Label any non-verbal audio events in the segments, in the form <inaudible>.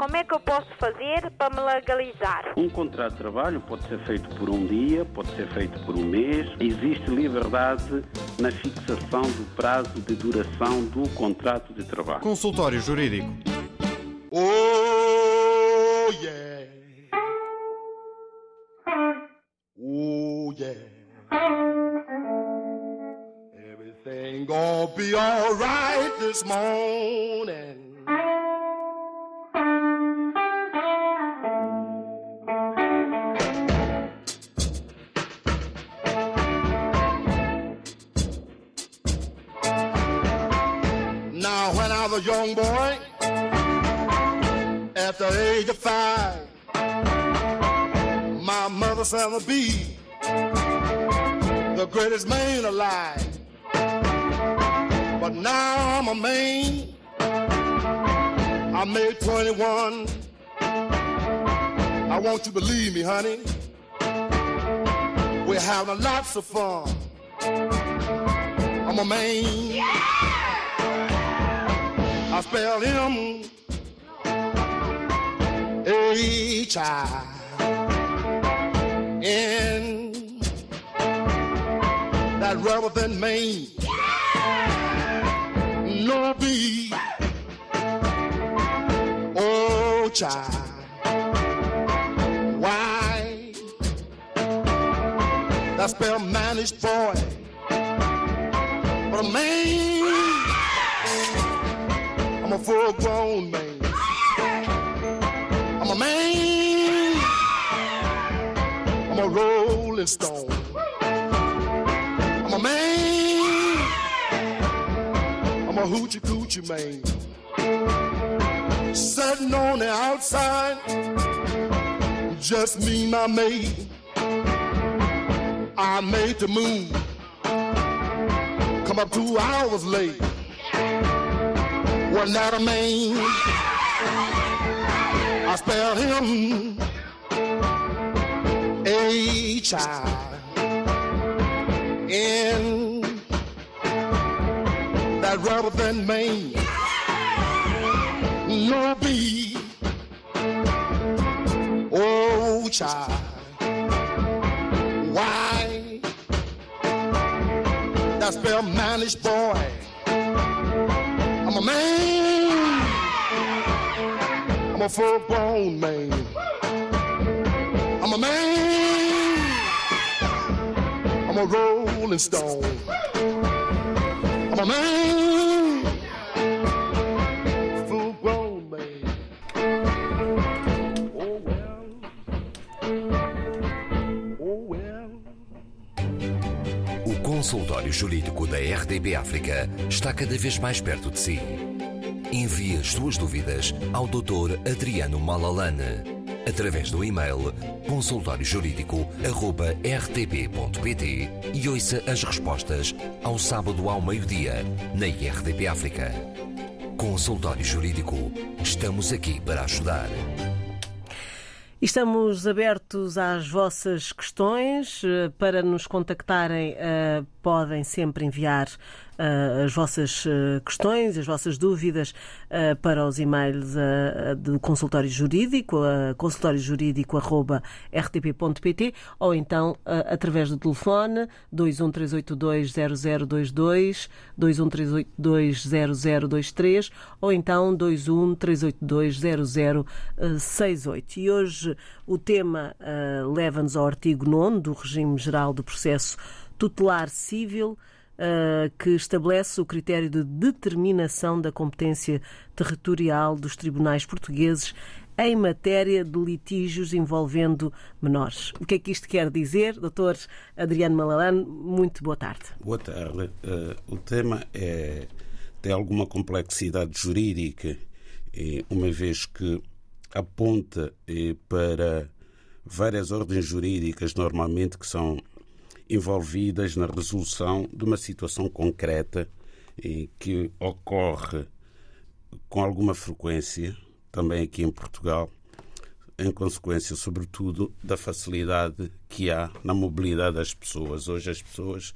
como é que eu posso fazer para me legalizar? Um contrato de trabalho pode ser feito por um dia, pode ser feito por um mês. Existe liberdade na fixação do prazo de duração do contrato de trabalho. Consultório Jurídico. Oh, yeah. Oh, yeah. Everything gonna be alright this morning. A man. I made 21. I want you to believe me, honey. We're having lots of fun. I'm a man. Yeah! I spell him H I N. That rubber than Maine. No B. Oh, child. Why? That spell managed boy. But a man. I'm a full grown man. I'm a man. I'm a rolling stone. A hoochie coochie man. Sitting on the outside, just me, my mate. I made the moon. Come up two hours late. Wasn't that a man? I spelled him H I N. That rubber than Maine. No B. Oh, child. Why? That spell managed boy. I'm a man. I'm a full grown man. I'm a man. I'm a rolling stone. Man. O consultório jurídico da RDB África está cada vez mais perto de si. Envie as suas dúvidas ao Dr. Adriano Malalane através do e-mail consultóriojurídico.rtp.pt e ouça as respostas ao sábado ao meio-dia na RDP África. Consultório Jurídico. Estamos aqui para ajudar. Estamos abertos às vossas questões. Eh, Para nos contactarem, eh, podem sempre enviar eh, as vossas questões, as vossas dúvidas para os e-mails do consultório jurídico, uh, consultóriojurídico.rtp.pt ou então através do telefone 213820022, 213820023 ou então 213820068. E hoje o tema eh, leva-nos ao artigo 9 do Regime Geral do Processo Tutelar Civil, eh, que estabelece o critério de determinação da competência territorial dos tribunais portugueses em matéria de litígios envolvendo menores. O que é que isto quer dizer? Doutor Adriano Malalane, muito boa tarde. Boa tarde. Eh, o tema é, tem alguma complexidade jurídica, uma vez que aponta eh, para várias ordens jurídicas, normalmente que são envolvidas na resolução de uma situação concreta eh, que ocorre com alguma frequência, também aqui em Portugal, em consequência, sobretudo, da facilidade que há na mobilidade das pessoas. Hoje as pessoas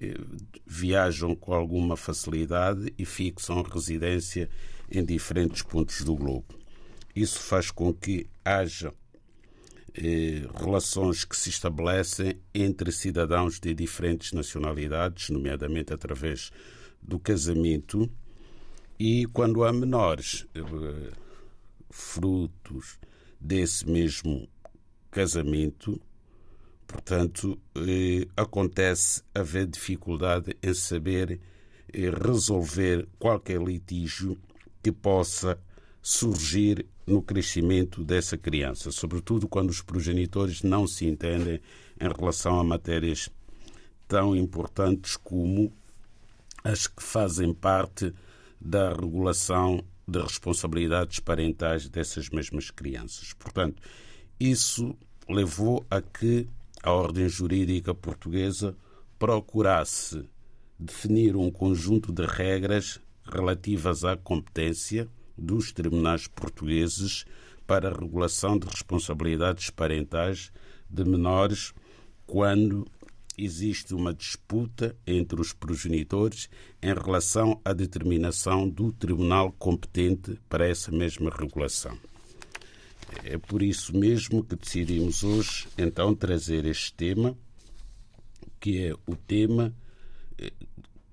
eh, viajam com alguma facilidade e fixam residência em diferentes pontos do globo. Isso faz com que haja eh, relações que se estabelecem entre cidadãos de diferentes nacionalidades, nomeadamente através do casamento, e quando há menores eh, frutos desse mesmo casamento, portanto, eh, acontece haver dificuldade em saber eh, resolver qualquer litígio que possa surgir no crescimento dessa criança, sobretudo quando os progenitores não se entendem em relação a matérias tão importantes como as que fazem parte da regulação de responsabilidades parentais dessas mesmas crianças. Portanto, isso levou a que a ordem jurídica portuguesa procurasse definir um conjunto de regras relativas à competência dos tribunais portugueses para a regulação de responsabilidades parentais de menores quando existe uma disputa entre os progenitores em relação à determinação do tribunal competente para essa mesma regulação. É por isso mesmo que decidimos hoje então trazer este tema, que é o tema eh,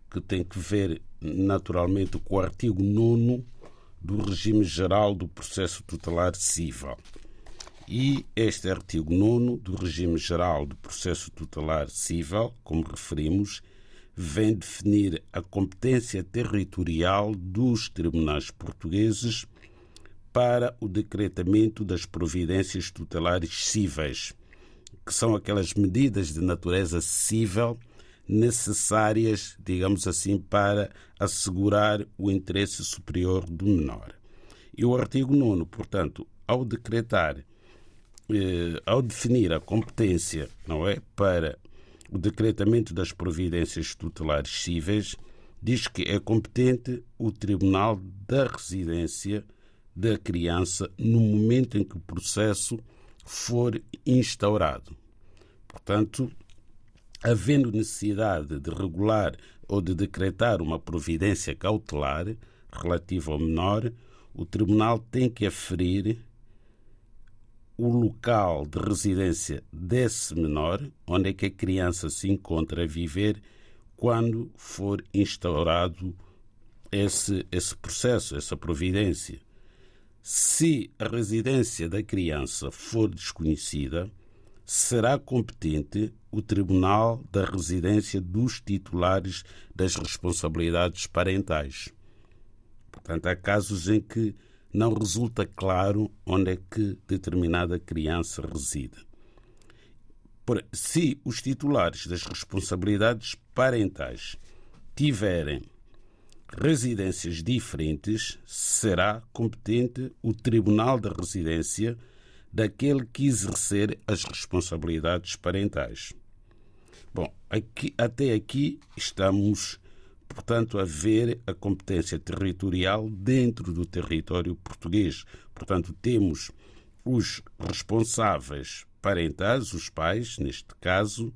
que tem que ver naturalmente com o artigo 9 do regime geral do processo tutelar civil. E este artigo 9 do regime geral do processo tutelar civil, como referimos, vem definir a competência territorial dos tribunais portugueses para o decretamento das providências tutelares cíveis, que são aquelas medidas de natureza civil necessárias, digamos assim, para assegurar o interesse superior do menor. E o artigo 9, portanto, ao decretar, eh, ao definir a competência, não é, para o decretamento das providências tutelares cíveis, diz que é competente o Tribunal da Residência da criança no momento em que o processo for instaurado. Portanto, havendo necessidade de regular ou de decretar uma providência cautelar relativa ao menor, o Tribunal tem que aferir o local de residência desse menor, onde é que a criança se encontra a viver, quando for instaurado esse, esse processo, essa providência. Se a residência da criança for desconhecida, será competente o Tribunal da Residência dos titulares das responsabilidades parentais. Portanto, há casos em que não resulta claro onde é que determinada criança reside. Se os titulares das responsabilidades parentais tiverem residências diferentes, será competente o Tribunal da Residência daquele que exercer as responsabilidades parentais. Bom, aqui, até aqui estamos, portanto, a ver a competência territorial dentro do território português. Portanto, temos os responsáveis parentais, os pais, neste caso,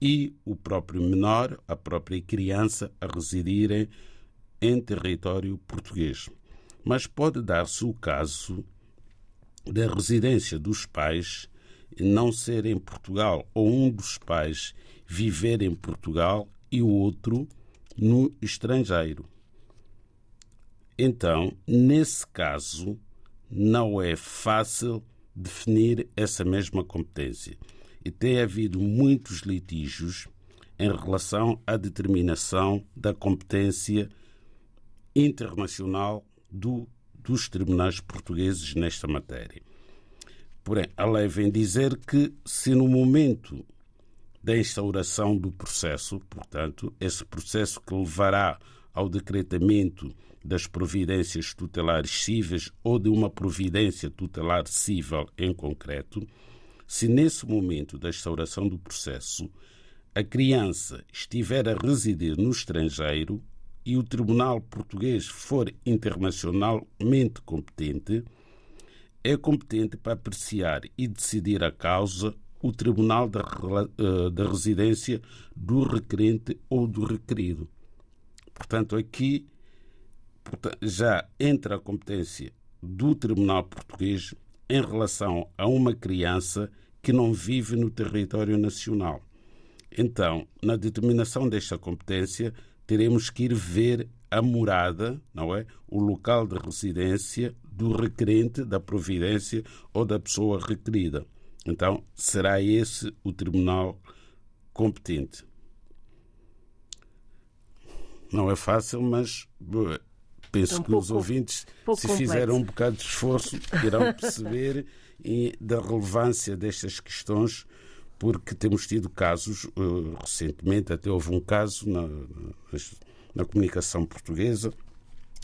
e o próprio menor, a própria criança, a residirem em território português. Mas pode dar-se o caso da residência dos pais não ser em Portugal ou um dos pais viver em Portugal e o outro no estrangeiro. Então, nesse caso, não é fácil definir essa mesma competência. E tem havido muitos litígios em relação à determinação da competência internacional do dos tribunais portugueses nesta matéria. Porém, a lei vem dizer que, se no momento da instauração do processo, portanto, esse processo que levará ao decretamento das providências tutelares cíveis ou de uma providência tutelar cível em concreto, se nesse momento da instauração do processo a criança estiver a residir no estrangeiro, e o Tribunal Português for internacionalmente competente, é competente para apreciar e decidir a causa o Tribunal da, eh, da Residência do requerente ou do requerido. Portanto, aqui já entra a competência do Tribunal Português em relação a uma criança que não vive no território nacional. Então, na determinação desta competência, teremos que ir ver a morada, não é? O local de residência do requerente, da providência ou da pessoa requerida. Então, será esse o tribunal competente. Não é fácil, mas penso é que pouco, os ouvintes, se fizerem um bocado de esforço, irão perceber da relevância destas questões, porque temos tido casos, uh, recentemente até houve um caso na, na comunicação portuguesa,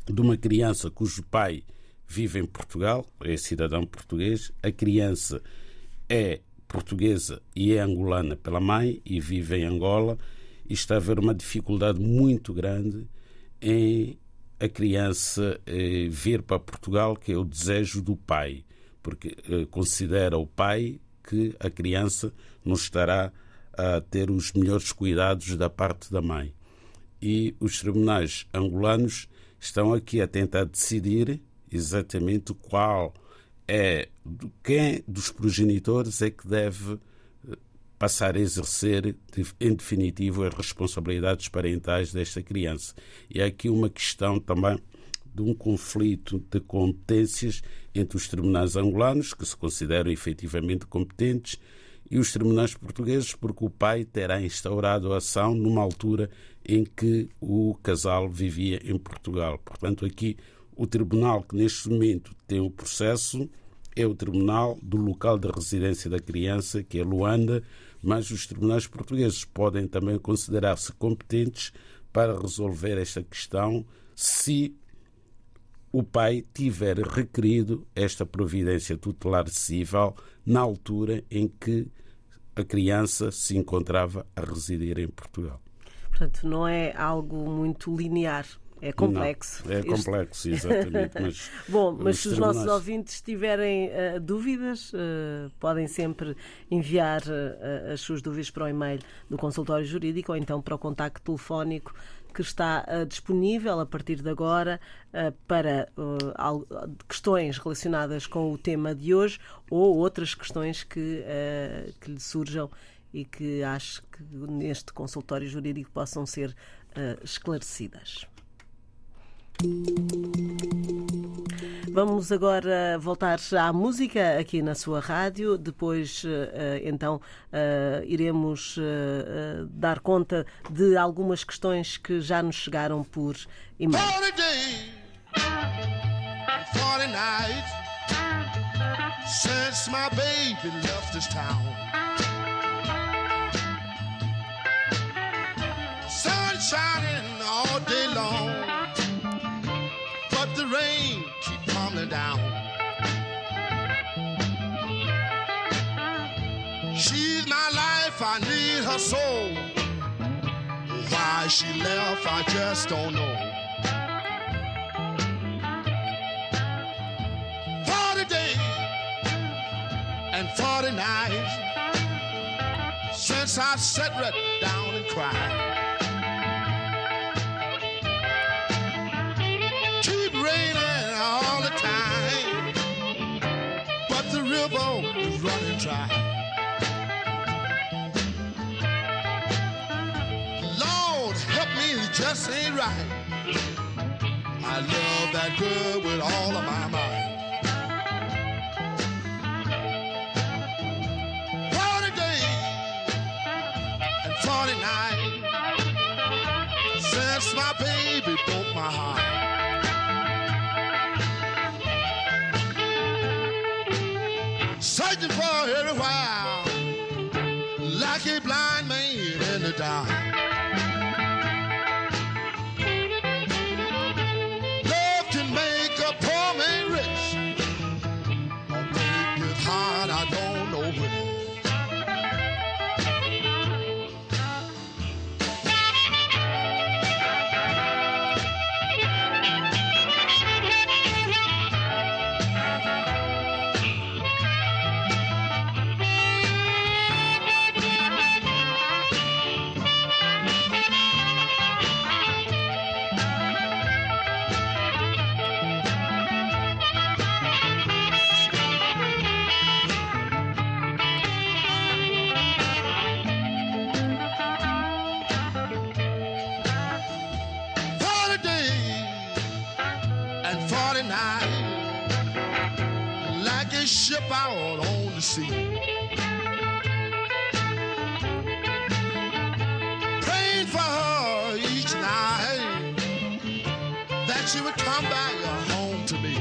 de uma criança cujo pai vive em Portugal, é cidadão português, a criança é portuguesa e é angolana pela mãe e vive em Angola, e está a haver uma dificuldade muito grande em a criança eh, vir para Portugal, que é o desejo do pai, porque eh, considera o pai que a criança não estará a ter os melhores cuidados da parte da mãe. E os tribunais angolanos estão aqui a tentar decidir exatamente qual é quem dos progenitores é que deve passar a exercer, em definitivo, as responsabilidades parentais desta criança. E há aqui uma questão também de um conflito de competências entre os tribunais angolanos, que se consideram efetivamente competentes, e os tribunais portugueses, porque o pai terá instaurado a ação numa altura em que o casal vivia em Portugal. Portanto, aqui o tribunal que neste momento tem o processo é o tribunal do local de residência da criança, que é Luanda, mas os tribunais portugueses podem também considerar-se competentes para resolver esta questão se o pai tiver requerido esta providência tutelar civil na altura em que a criança se encontrava a residir em Portugal. Portanto, não é algo muito linear. É complexo. Não, é complexo, este... exatamente. Mas <laughs> Bom, mas se os nossos ouvintes tiverem uh, dúvidas, uh, podem sempre enviar uh, as suas dúvidas para o e-mail do consultório jurídico ou então para o contacto telefónico que está disponível a partir de agora para questões relacionadas com o tema de hoje ou outras questões que, que lhe surjam e que acho que neste consultório jurídico possam ser esclarecidas. Vamos agora voltar à música aqui na sua rádio. Depois, eh, então, eh, iremos eh, dar conta de algumas questões que já nos chegaram por e-mail. Sun shining all day long. Rain keep coming down. She's my life, I need her soul. Why she left, I just don't know. Forty days and forty nights since I sat right down and cried. Running dry. Lord, help me, it just ain't right. I love that girl with all of my might. Forty days and forty nights since my baby broke my heart. Man that she would come back home to me.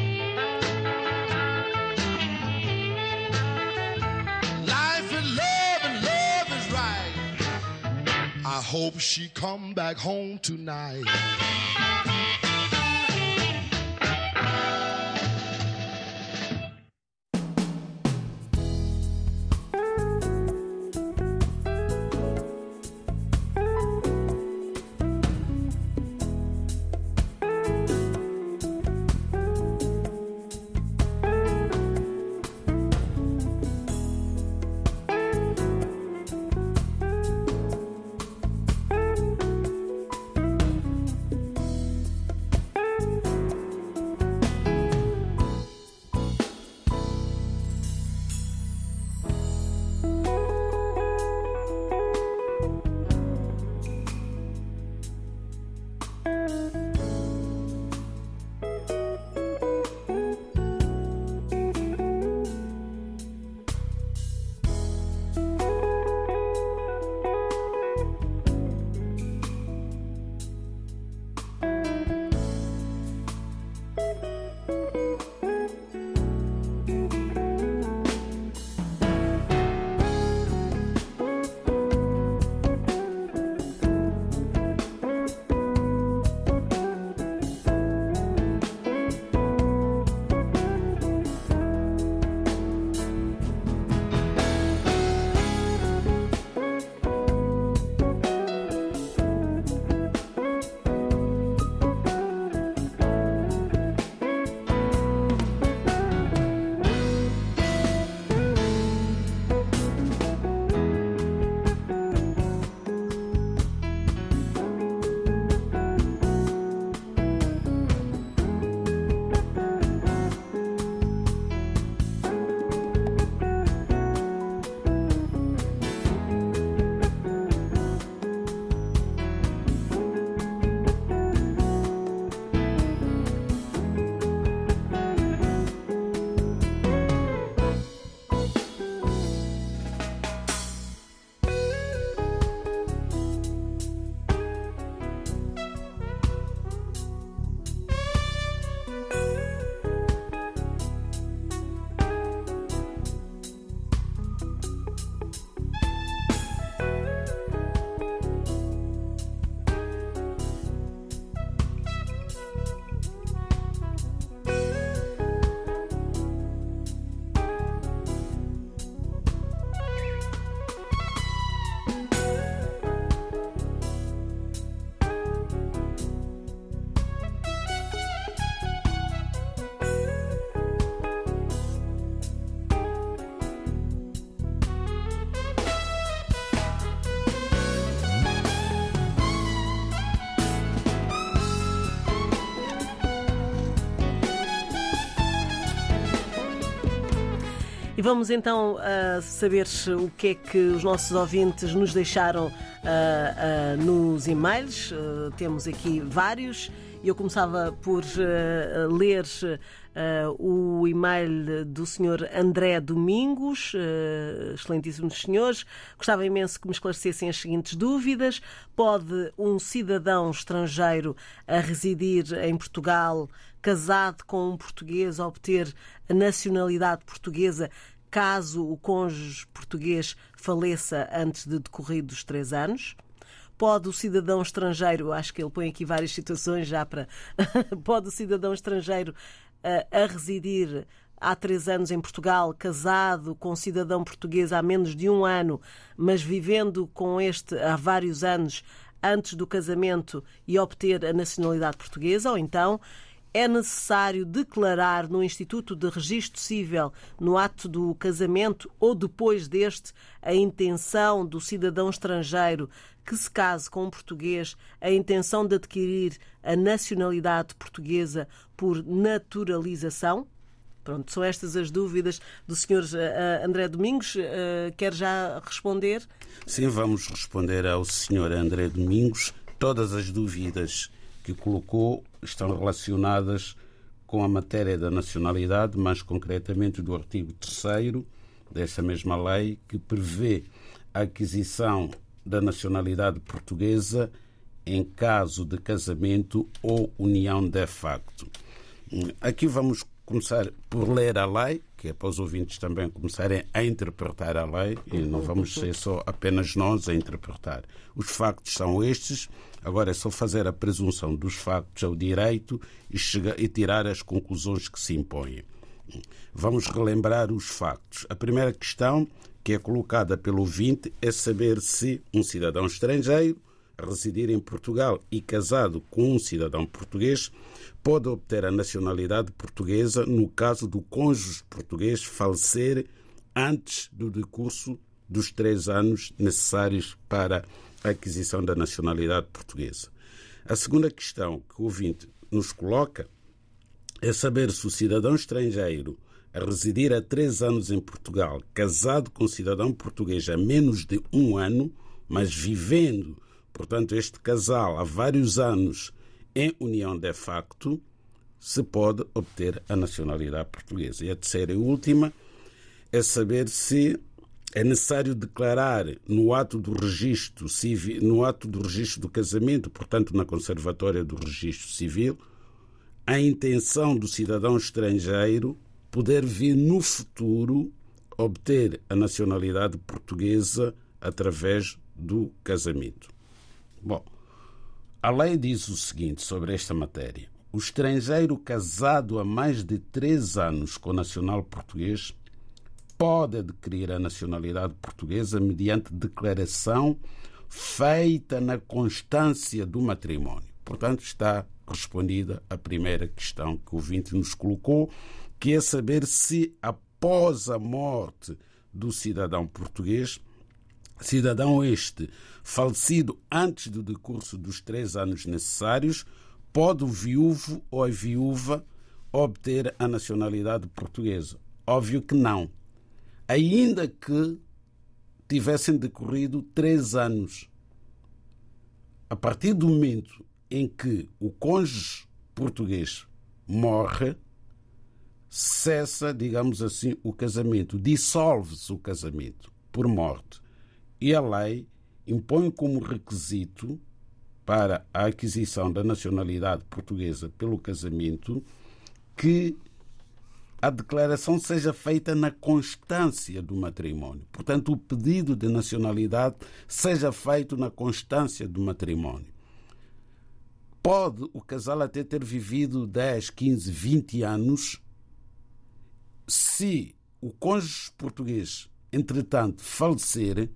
Life is love and love is right. I hope she come back home tonight. E vamos então uh, saber o que é que os nossos ouvintes nos deixaram uh, uh, nos e-mails. temos aqui vários. Eu começava por ler o e-mail do Sr. André Domingos, excelentíssimos senhores. Gostava imenso que me esclarecessem as seguintes dúvidas. Pode um cidadão estrangeiro a residir em Portugal casado com um português obter a nacionalidade portuguesa caso o cônjuge português faleça antes de decorridos três anos? Pode o cidadão estrangeiro, acho que ele põe aqui várias situações já para. <laughs> pode o cidadão estrangeiro a, eh, a residir há três anos em Portugal, casado com um cidadão português há menos de um ano, mas vivendo com este há vários anos antes do casamento e obter a nacionalidade portuguesa, ou então é necessário declarar no Instituto de Registro Civil, no ato do casamento ou depois deste, a intenção do cidadão estrangeiro que se case com um português, a intenção de adquirir a nacionalidade portuguesa por naturalização? Pronto, são estas as dúvidas do Sr. Eh, André Domingos. Eh, quer já responder? Sim, vamos responder ao Sr. André Domingos. Todas as dúvidas que colocou estão relacionadas com a matéria da nacionalidade, mais concretamente do artigo 3 dessa mesma lei, que prevê a aquisição da nacionalidade portuguesa em caso de casamento ou união de facto. Aqui vamos começar por ler a lei, que é para os ouvintes também começarem a interpretar a lei, e não vamos ser só apenas nós a interpretar. Os factos são estes, agora é só fazer a presunção dos factos ao direito e, chegar, e tirar as conclusões que se impõem. Vamos relembrar os factos. A primeira questão que é colocada pelo ouvinte é saber se um cidadão estrangeiro residir em Portugal e casado com um cidadão português pode obter a nacionalidade portuguesa no caso do cônjuge português falecer antes do decurso dos três anos necessários para a aquisição da nacionalidade portuguesa. A segunda questão que o ouvinte nos coloca é saber se o cidadão estrangeiro a residir há três anos em Portugal, casado com cidadão português há menos de um ano, mas vivendo, portanto, este casal há vários anos em união de facto, se pode obter a nacionalidade portuguesa. E a terceira e última é saber se é necessário declarar no ato do registro civil, no ato do registro do casamento, portanto, na conservatória do registro civil, a intenção do cidadão estrangeiro poder vir no futuro obter a nacionalidade portuguesa através do casamento. Bom, a lei diz o seguinte sobre esta matéria: o estrangeiro casado há mais de três anos com nacional português pode adquirir a nacionalidade portuguesa mediante declaração feita na constância do matrimónio. Portanto, está respondida a primeira questão que o ouvinte nos colocou que é saber se após a morte do cidadão português, cidadão este falecido antes do decurso dos três anos necessários, pode o viúvo ou a viúva obter a nacionalidade portuguesa? Óbvio que não. Ainda que tivessem decorrido três anos. A partir do momento em que o cônjuge português morre, cessa, digamos assim, o casamento, dissolve-se o casamento por morte. E a lei impõe como requisito para a aquisição da nacionalidade portuguesa pelo casamento que a declaração seja feita na constância do matrimónio. Portanto, o pedido de nacionalidade seja feito na constância do matrimónio. Pode o casal até ter vivido 10, 15, 20 anos se o cônjuge português, entretanto, falecer,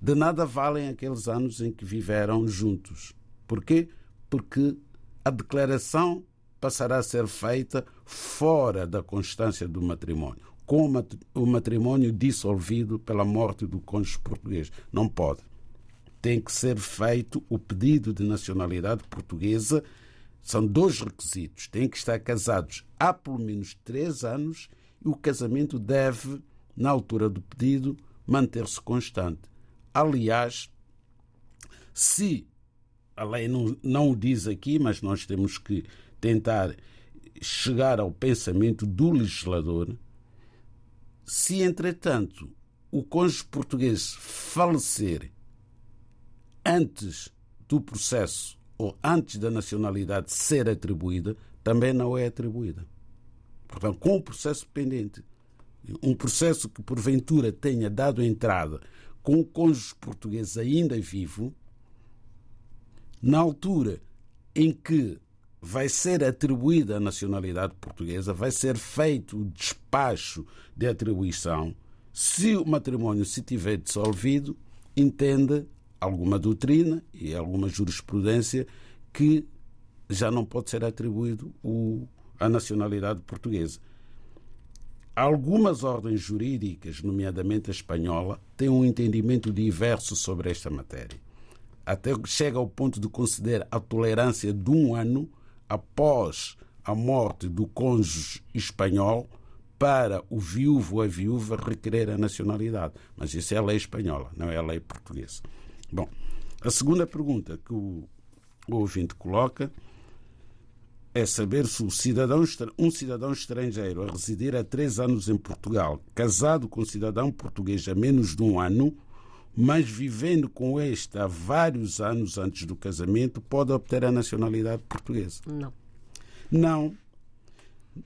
de nada valem aqueles anos em que viveram juntos. Porquê? Porque a declaração passará a ser feita fora da constância do matrimónio, com o matrimónio dissolvido pela morte do cônjuge português. Não pode. Tem que ser feito o pedido de nacionalidade portuguesa. São dois requisitos. Têm que estar casados há pelo menos três anos e o casamento deve, na altura do pedido, manter-se constante. Aliás, se a lei não, não o diz aqui, mas nós temos que tentar chegar ao pensamento do legislador, se entretanto o cônjuge português falecer antes do processo ou antes da nacionalidade ser atribuída, também não é atribuída. Portanto, com o processo pendente, um processo que porventura tenha dado entrada com o cônjuge português ainda vivo, na altura em que vai ser atribuída a nacionalidade portuguesa, vai ser feito o despacho de atribuição. Se o matrimónio se tiver dissolvido, entende alguma doutrina e alguma jurisprudência que já não pode ser atribuído a nacionalidade portuguesa. Algumas ordens jurídicas, nomeadamente a espanhola, têm um entendimento diverso sobre esta matéria. Até chega ao ponto de considerar a tolerância de um ano após a morte do cônjuge espanhol para o viúvo ou a viúva requerer a nacionalidade. Mas isso é a lei espanhola, não é a lei portuguesa. Bom, a segunda pergunta que o ouvinte coloca é saber se o cidadão, um cidadão estrangeiro a residir há três anos em Portugal, casado com um cidadão português há menos de um ano, mas vivendo com este há vários anos antes do casamento, pode obter a nacionalidade portuguesa. Não. Não.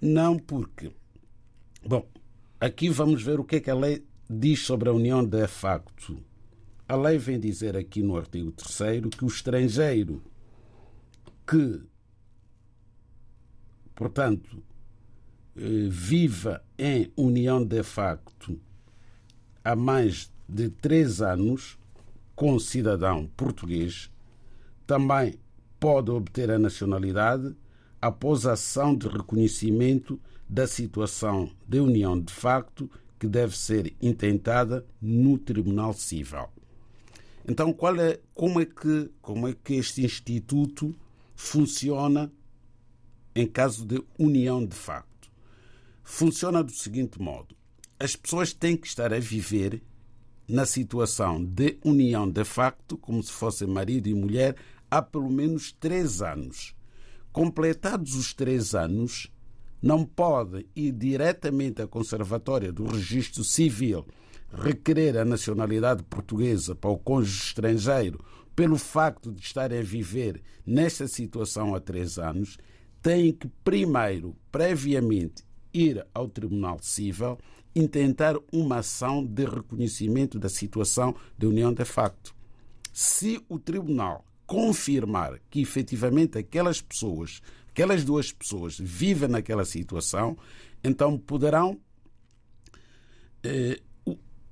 Não porque. Bom, aqui vamos ver o que é que a lei diz sobre a união de facto. A lei vem dizer aqui no artigo 3 que o estrangeiro que, portanto, eh, viva em união de facto há mais de três anos com cidadão português também pode obter a nacionalidade após a ação de reconhecimento da situação de união de facto que deve ser intentada no Tribunal Civil. Então, qual é, como, é que, como é que este instituto funciona em caso de união de facto? Funciona do seguinte modo: as pessoas têm que estar a viver na situação de união de facto, como se fossem marido e mulher, há pelo menos três anos. Completados os três anos, não pode ir diretamente à Conservatória do Registro Civil requerer a nacionalidade portuguesa para o cônjuge estrangeiro pelo facto de estarem a viver nesta situação há três anos, tem que primeiro, previamente, ir ao Tribunal Civil intentar uma ação de reconhecimento da situação de união de facto. Se o Tribunal confirmar que efetivamente aquelas pessoas, aquelas duas pessoas vivem naquela situação, então poderão eh,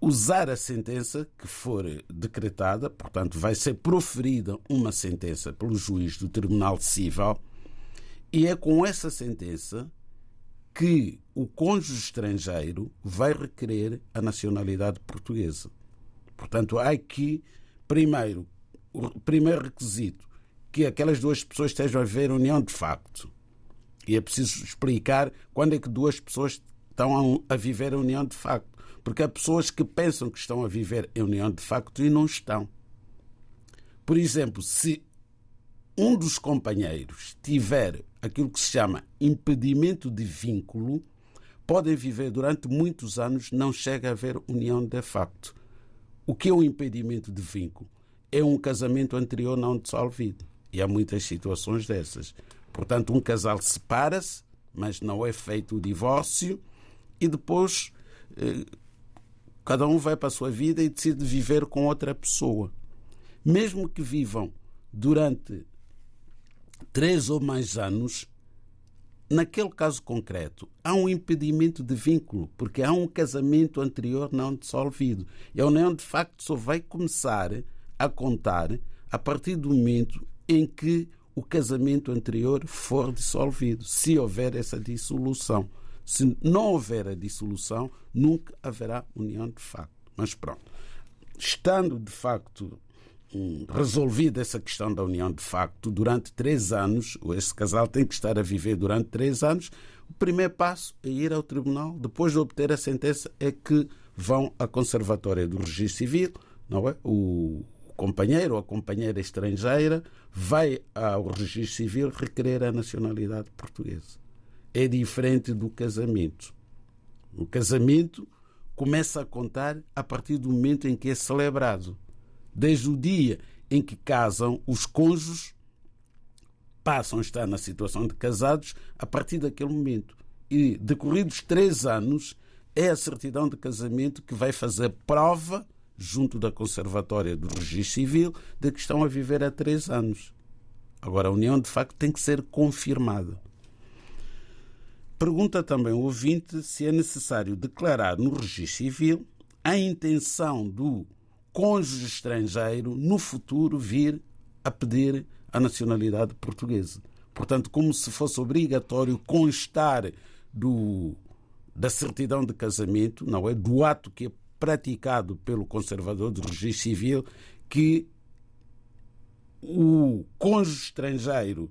usar a sentença que for decretada, portanto, vai ser proferida uma sentença pelo juiz do Tribunal Civil, e é com essa sentença que o cônjuge estrangeiro vai requerer a nacionalidade portuguesa. Portanto, há aqui, primeiro, o primeiro requisito, que aquelas duas pessoas estejam a viver união de facto. E é preciso explicar quando é que duas pessoas estão a viver a união de facto. Porque há pessoas que pensam que estão a viver em união de facto e não estão. Por exemplo, se um dos companheiros tiver aquilo que se chama impedimento de vínculo, podem viver durante muitos anos, não chega a haver união de facto. O que é o impedimento de vínculo? É um casamento anterior não dissolvido. E há muitas situações dessas. Portanto, um casal separa-se, mas não é feito o divórcio, e depois eh, cada um vai para a sua vida e decide viver com outra pessoa. Mesmo que vivam durante três ou mais anos, naquele caso concreto, há um impedimento de vínculo, porque há um casamento anterior não dissolvido. E a união, de facto, só vai começar a contar a partir do momento em que o casamento anterior for dissolvido, se houver essa dissolução. Se não houver a dissolução, nunca haverá união de facto. Mas pronto, estando de facto resolvida essa questão da união de facto, durante três anos, esse casal tem que estar a viver durante três anos. O primeiro passo é ir ao tribunal, depois de obter a sentença, é que vão à conservatória do registro civil, não é? O companheiro ou a companheira estrangeira vai ao registro civil requerer a nacionalidade portuguesa é diferente do casamento. O casamento começa a contar a partir do momento em que é celebrado. Desde o dia em que casam, os cônjuges passam a estar na situação de casados a partir daquele momento. E, decorridos três anos, é a certidão de casamento que vai fazer prova, junto da Conservatória do Registro Civil, de que estão a viver há três anos. Agora, a união de facto tem que ser confirmada. Pergunta também o ouvinte se é necessário declarar no registro civil a intenção do cônjuge estrangeiro no futuro vir a pedir a nacionalidade portuguesa. Portanto, como se fosse obrigatório constar do, da certidão de casamento, não é? Do ato que é praticado pelo conservador do registro civil, que o cônjuge estrangeiro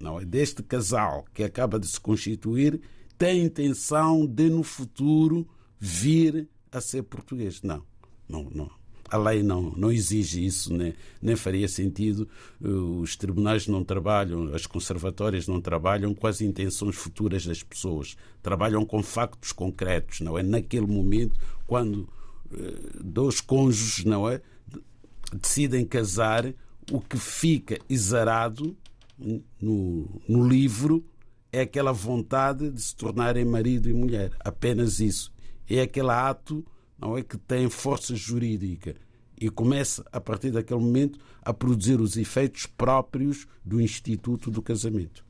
não é deste casal que acaba de se constituir tem intenção de no futuro vir a ser português. Não, não, não. A lei não, não exige isso, nem, nem faria sentido. Os tribunais não trabalham, as conservatórias não trabalham com as intenções futuras das pessoas. Trabalham com factos concretos, não é? Naquele momento, quando eh, dois cônjuges, não é? Decidem casar, o que fica exarado no, no livro é aquela vontade de se tornarem marido e mulher. Apenas isso. É aquele ato não é que tem força jurídica e começa a partir daquele momento a produzir os efeitos próprios do instituto do casamento.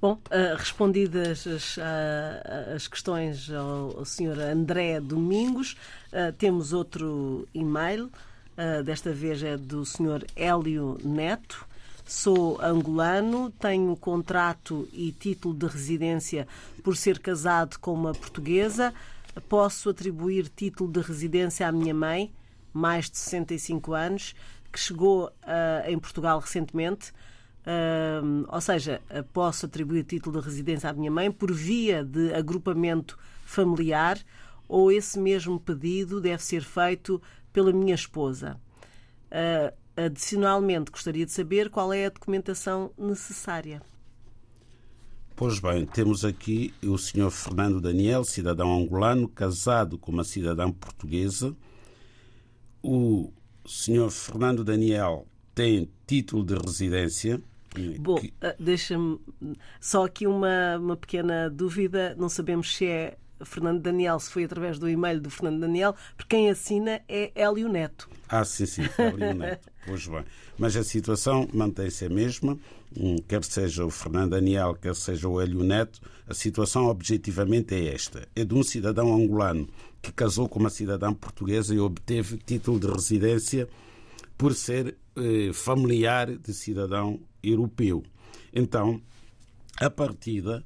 Bom, uh, respondidas as, uh, as, questões ao, ao Sr. André Domingos, uh, temos outro e-mail, desta vez é do Sr. Hélio Neto. Sou angolano, tenho contrato e título de residência por ser casado com uma portuguesa posso atribuir título de residência à minha mãe, mais de 65 anos, que chegou uh, em Portugal recentemente. Uh, ou seja, posso atribuir título de residência à minha mãe por via de agrupamento familiar ou esse mesmo pedido deve ser feito pela minha esposa. Uh, adicionalmente, gostaria de saber qual é a documentação necessária. Pois bem, temos aqui o Sr. Fernando Daniel, cidadão angolano, casado com uma cidadã portuguesa. O Sr. Fernando Daniel tem título de residência. Bom, que... Ah, deixa-me só aqui uma, uma pequena dúvida. Não sabemos se é Fernando Daniel, se foi através do e-mail do Fernando Daniel, porque quem assina é Hélio Neto. Ah, sim, sim, Hélio Neto. <laughs> pois bem. Mas a situação mantém-se a mesma, quer seja o Fernando Daniel, quer seja o Hélio Neto, a situação objetivamente é esta. É de um cidadão angolano que casou com uma cidadã portuguesa e obteve título de residência por ser eh, familiar de cidadão europeu. Então, a partida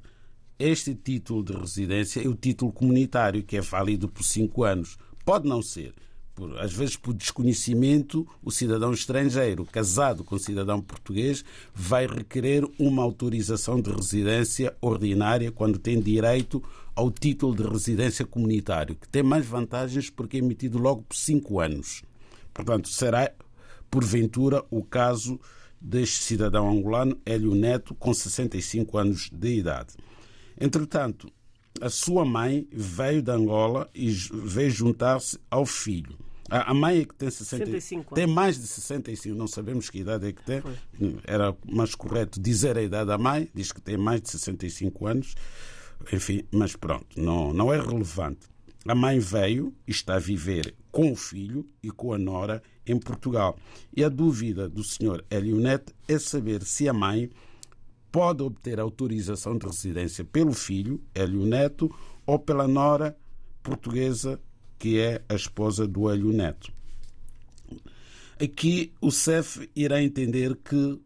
este título de residência é o título comunitário, que é válido por cinco anos. Pode não ser. Por, às vezes, por desconhecimento, o cidadão estrangeiro casado com cidadão português vai requerer uma autorização de residência ordinária quando tem direito ao título de residência comunitário, que tem mais vantagens porque é emitido logo por cinco anos. Portanto, será, porventura, o caso deste cidadão angolano, Hélio Neto, com 65 anos de idade. Entretanto, a sua mãe veio de Angola e veio juntar-se ao filho. A mãe é que tem 60, 65 tem mais de 65, não sabemos que idade é que tem. Foi. Era mais correto dizer a idade da mãe, diz que tem mais de 65 anos. Enfim, mas pronto, não, não é relevante. A mãe veio e está a viver com o filho e com a nora em Portugal. E a dúvida do senhor Hélio Neto é saber se a mãe pode obter autorização de residência pelo filho, Hélio Neto, ou pela nora portuguesa, que é a esposa do Hélio Neto. Aqui o CEF irá entender que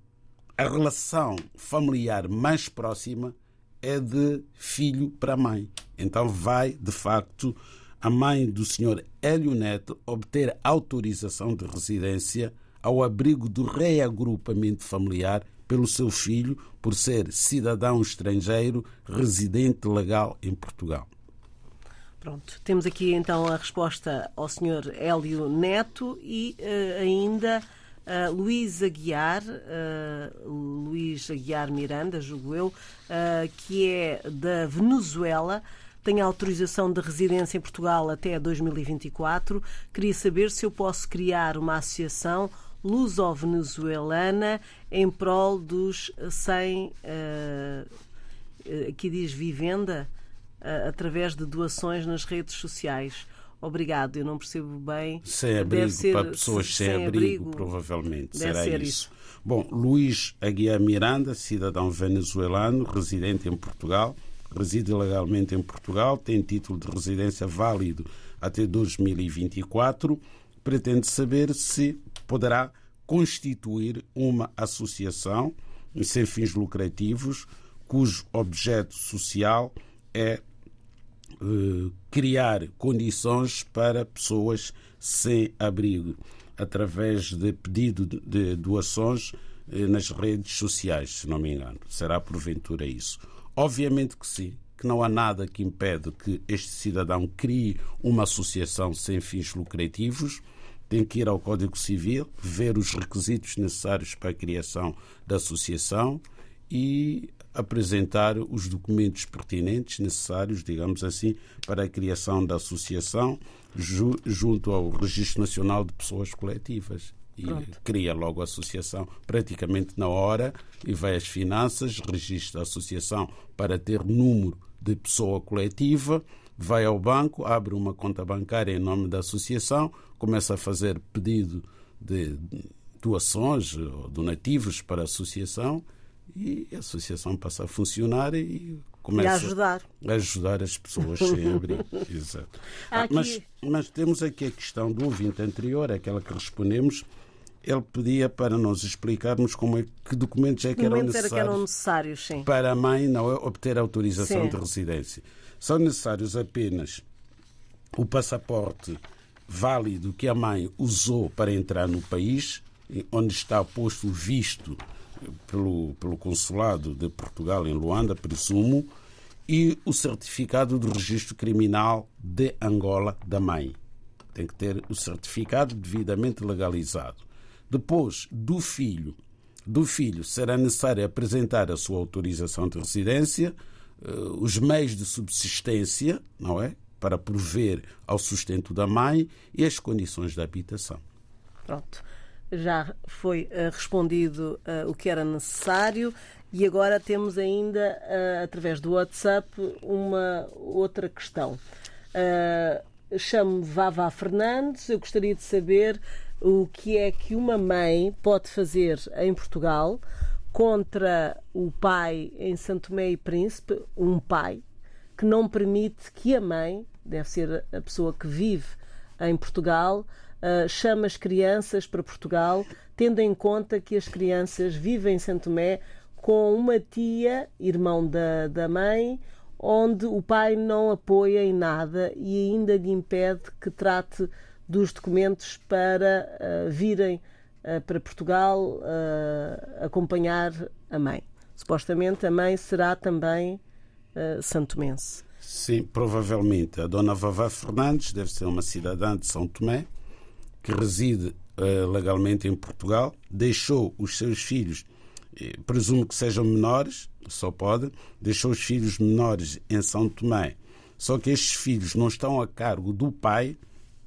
a relação familiar mais próxima é de filho para mãe. Então vai, de facto, a mãe do senhor Hélio Neto obter autorização de residência ao abrigo do reagrupamento familiar pelo seu filho por ser cidadão estrangeiro residente legal em Portugal. Pronto, temos aqui então a resposta ao Sr. Hélio Neto e uh, ainda uh, Luís Aguiar, uh, Luís Aguiar Miranda, julgo eu, uh, que é da Venezuela, tem autorização de residência em Portugal até 2024. Queria saber se eu posso criar uma associação luso-venezuelana em prol dos sem, uh, aqui diz vivenda, uh, através de doações nas redes sociais. Obrigado, eu não percebo bem. Sem abrigo, ser, para pessoas sem, abrigo, abrigo, provavelmente. Será isso. isso. Bom, Luís Aguiar Miranda, cidadão venezuelano, residente em Portugal, reside legalmente em Portugal, tem título de residência válido até 2024 pretende saber se poderá constituir uma associação sem fins lucrativos cujo objeto social é eh, criar condições para pessoas sem abrigo através de pedido de doações eh, nas redes sociais, se não me engano. Será porventura isso? Obviamente que sim. que não há nada que impede que este cidadão crie uma associação sem fins lucrativos. Tem que ir ao Código Civil, ver os requisitos necessários para a criação da associação e apresentar os documentos pertinentes necessários, digamos assim, para a criação da associação junto ao Registro Nacional de Pessoas Coletivas e Pronto. cria logo a associação praticamente na hora e vai às finanças, registra a associação para ter número de pessoa coletiva, vai ao banco, abre uma conta bancária em nome da associação, começa a fazer pedido de doações ou donativos para a associação e a associação passa a funcionar e começa a ajudar. a ajudar as pessoas sem abrir. <laughs> Exato. Ah, mas, mas temos aqui a questão do ouvinte anterior, aquela que respondemos, ele pedia para nós explicarmos como é, que documentos é que eram necessários, que eram necessários para a mãe não é, obter autorização sim. de residência. São necessários apenas o passaporte válido que a mãe usou para entrar no país, onde está posto o visto pelo, pelo Consulado de Portugal em Luanda, presumo, e o certificado do registro criminal de Angola da mãe. Tem que ter o certificado devidamente legalizado. Depois do filho, do filho será necessário apresentar a sua autorização de residência, eh, os meios de subsistência, não é? Para prover ao sustento da mãe e as condições de habitação. Pronto. Já foi uh, respondido uh, o que era necessário e agora temos ainda, uh, através do WhatsApp, uma outra questão. Chamo-me Vava Fernandes, eu gostaria de saber o que é que uma mãe pode fazer em Portugal contra o pai em Santo Tomé e Príncipe, um pai que não permite que a mãe, deve ser a pessoa que vive em Portugal, uh, chame as crianças para Portugal, tendo em conta que as crianças vivem em Santo Tomé com uma tia, irmão da, da mãe, onde o pai não apoia em nada e ainda lhe impede que trate dos documentos para uh, virem uh, para Portugal uh, acompanhar a mãe. Supostamente a mãe será também santomense. Sim, provavelmente. A dona Vavá Fernandes deve ser uma cidadã de São Tomé que reside legalmente em Portugal, deixou os seus filhos, presumo que sejam menores, só pode, deixou os filhos menores em São Tomé. Só que estes filhos não estão a cargo do pai,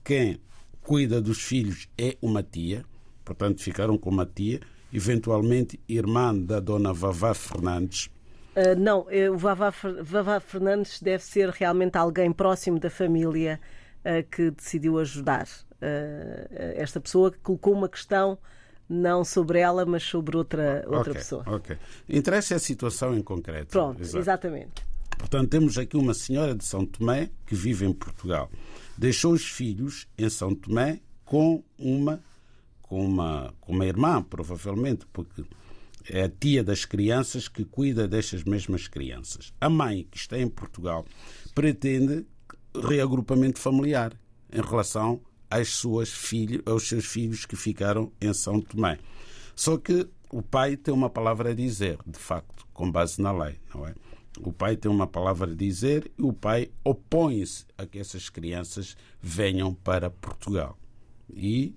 quem cuida dos filhos é uma tia, portanto ficaram com uma tia, eventualmente irmã da dona Vavá Fernandes. Uh, não, eh, o Vavá, Vavá Fernandes deve ser realmente alguém próximo da família uh, que decidiu ajudar uh, esta pessoa que colocou uma questão não sobre ela, mas sobre outra, outra okay, pessoa. Ok. Interessa a situação em concreto. Pronto, Exato. exatamente. Portanto, temos aqui uma senhora de São Tomé que vive em Portugal deixou os filhos em São Tomé com uma, com uma, com uma irmã, provavelmente, porque é a tia das crianças que cuida destas mesmas crianças. A mãe, que está em Portugal, pretende reagrupamento familiar em relação às suas filhos, aos seus filhos que ficaram em São Tomé. Só que o pai tem uma palavra a dizer, de facto, com base na lei, não é? O pai tem uma palavra a dizer e o pai opõe-se a que essas crianças venham para Portugal. E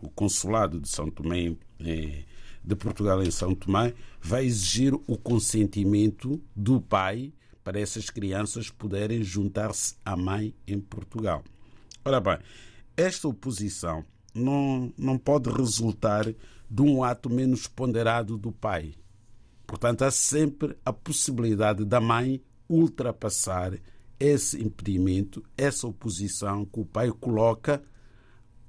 o consulado de São Tomé, de Portugal em São Tomé, vai exigir o consentimento do pai para essas crianças poderem juntar-se à mãe em Portugal. Ora bem, esta oposição não, não pode resultar de um ato menos ponderado do pai. Portanto, há sempre a possibilidade da mãe ultrapassar esse impedimento, essa oposição que o pai coloca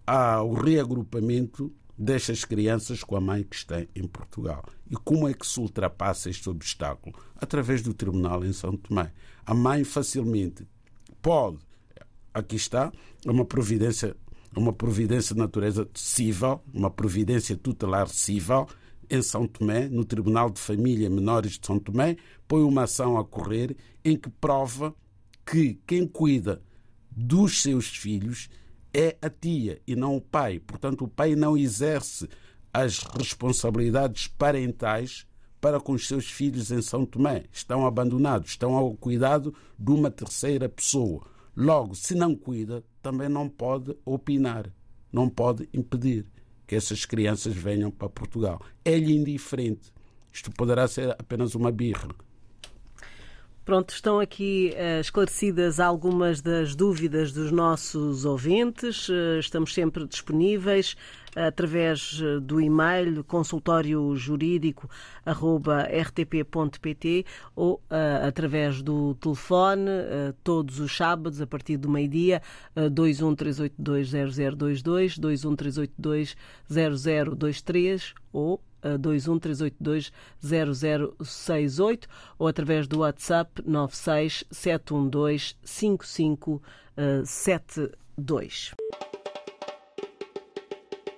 ao reagrupamento destas crianças com a mãe que está em Portugal. E como é que se ultrapassa este obstáculo? Através do tribunal em São Tomé. A mãe facilmente pode, aqui está, uma providência, uma providência de natureza civil, uma providência tutelar civil, em São Tomé, no Tribunal de Família Menores de São Tomé, põe uma ação a correr em que prova que quem cuida dos seus filhos é a tia e não o pai. Portanto, o pai não exerce as responsabilidades parentais para com os seus filhos em São Tomé. Estão abandonados, estão ao cuidado de uma terceira pessoa. Logo, se não cuida, também não pode opinar, não pode impedir que essas crianças venham para Portugal. É-lhe indiferente. Isto poderá ser apenas uma birra. Pronto, estão aqui uh, esclarecidas algumas das dúvidas dos nossos ouvintes. Uh, estamos sempre disponíveis através do e-mail consultório jurídico rtp.pt ou através do telefone todos os sábados a partir do meio-dia 213820022 213820023 ou 213820068 ou através do WhatsApp 967125572.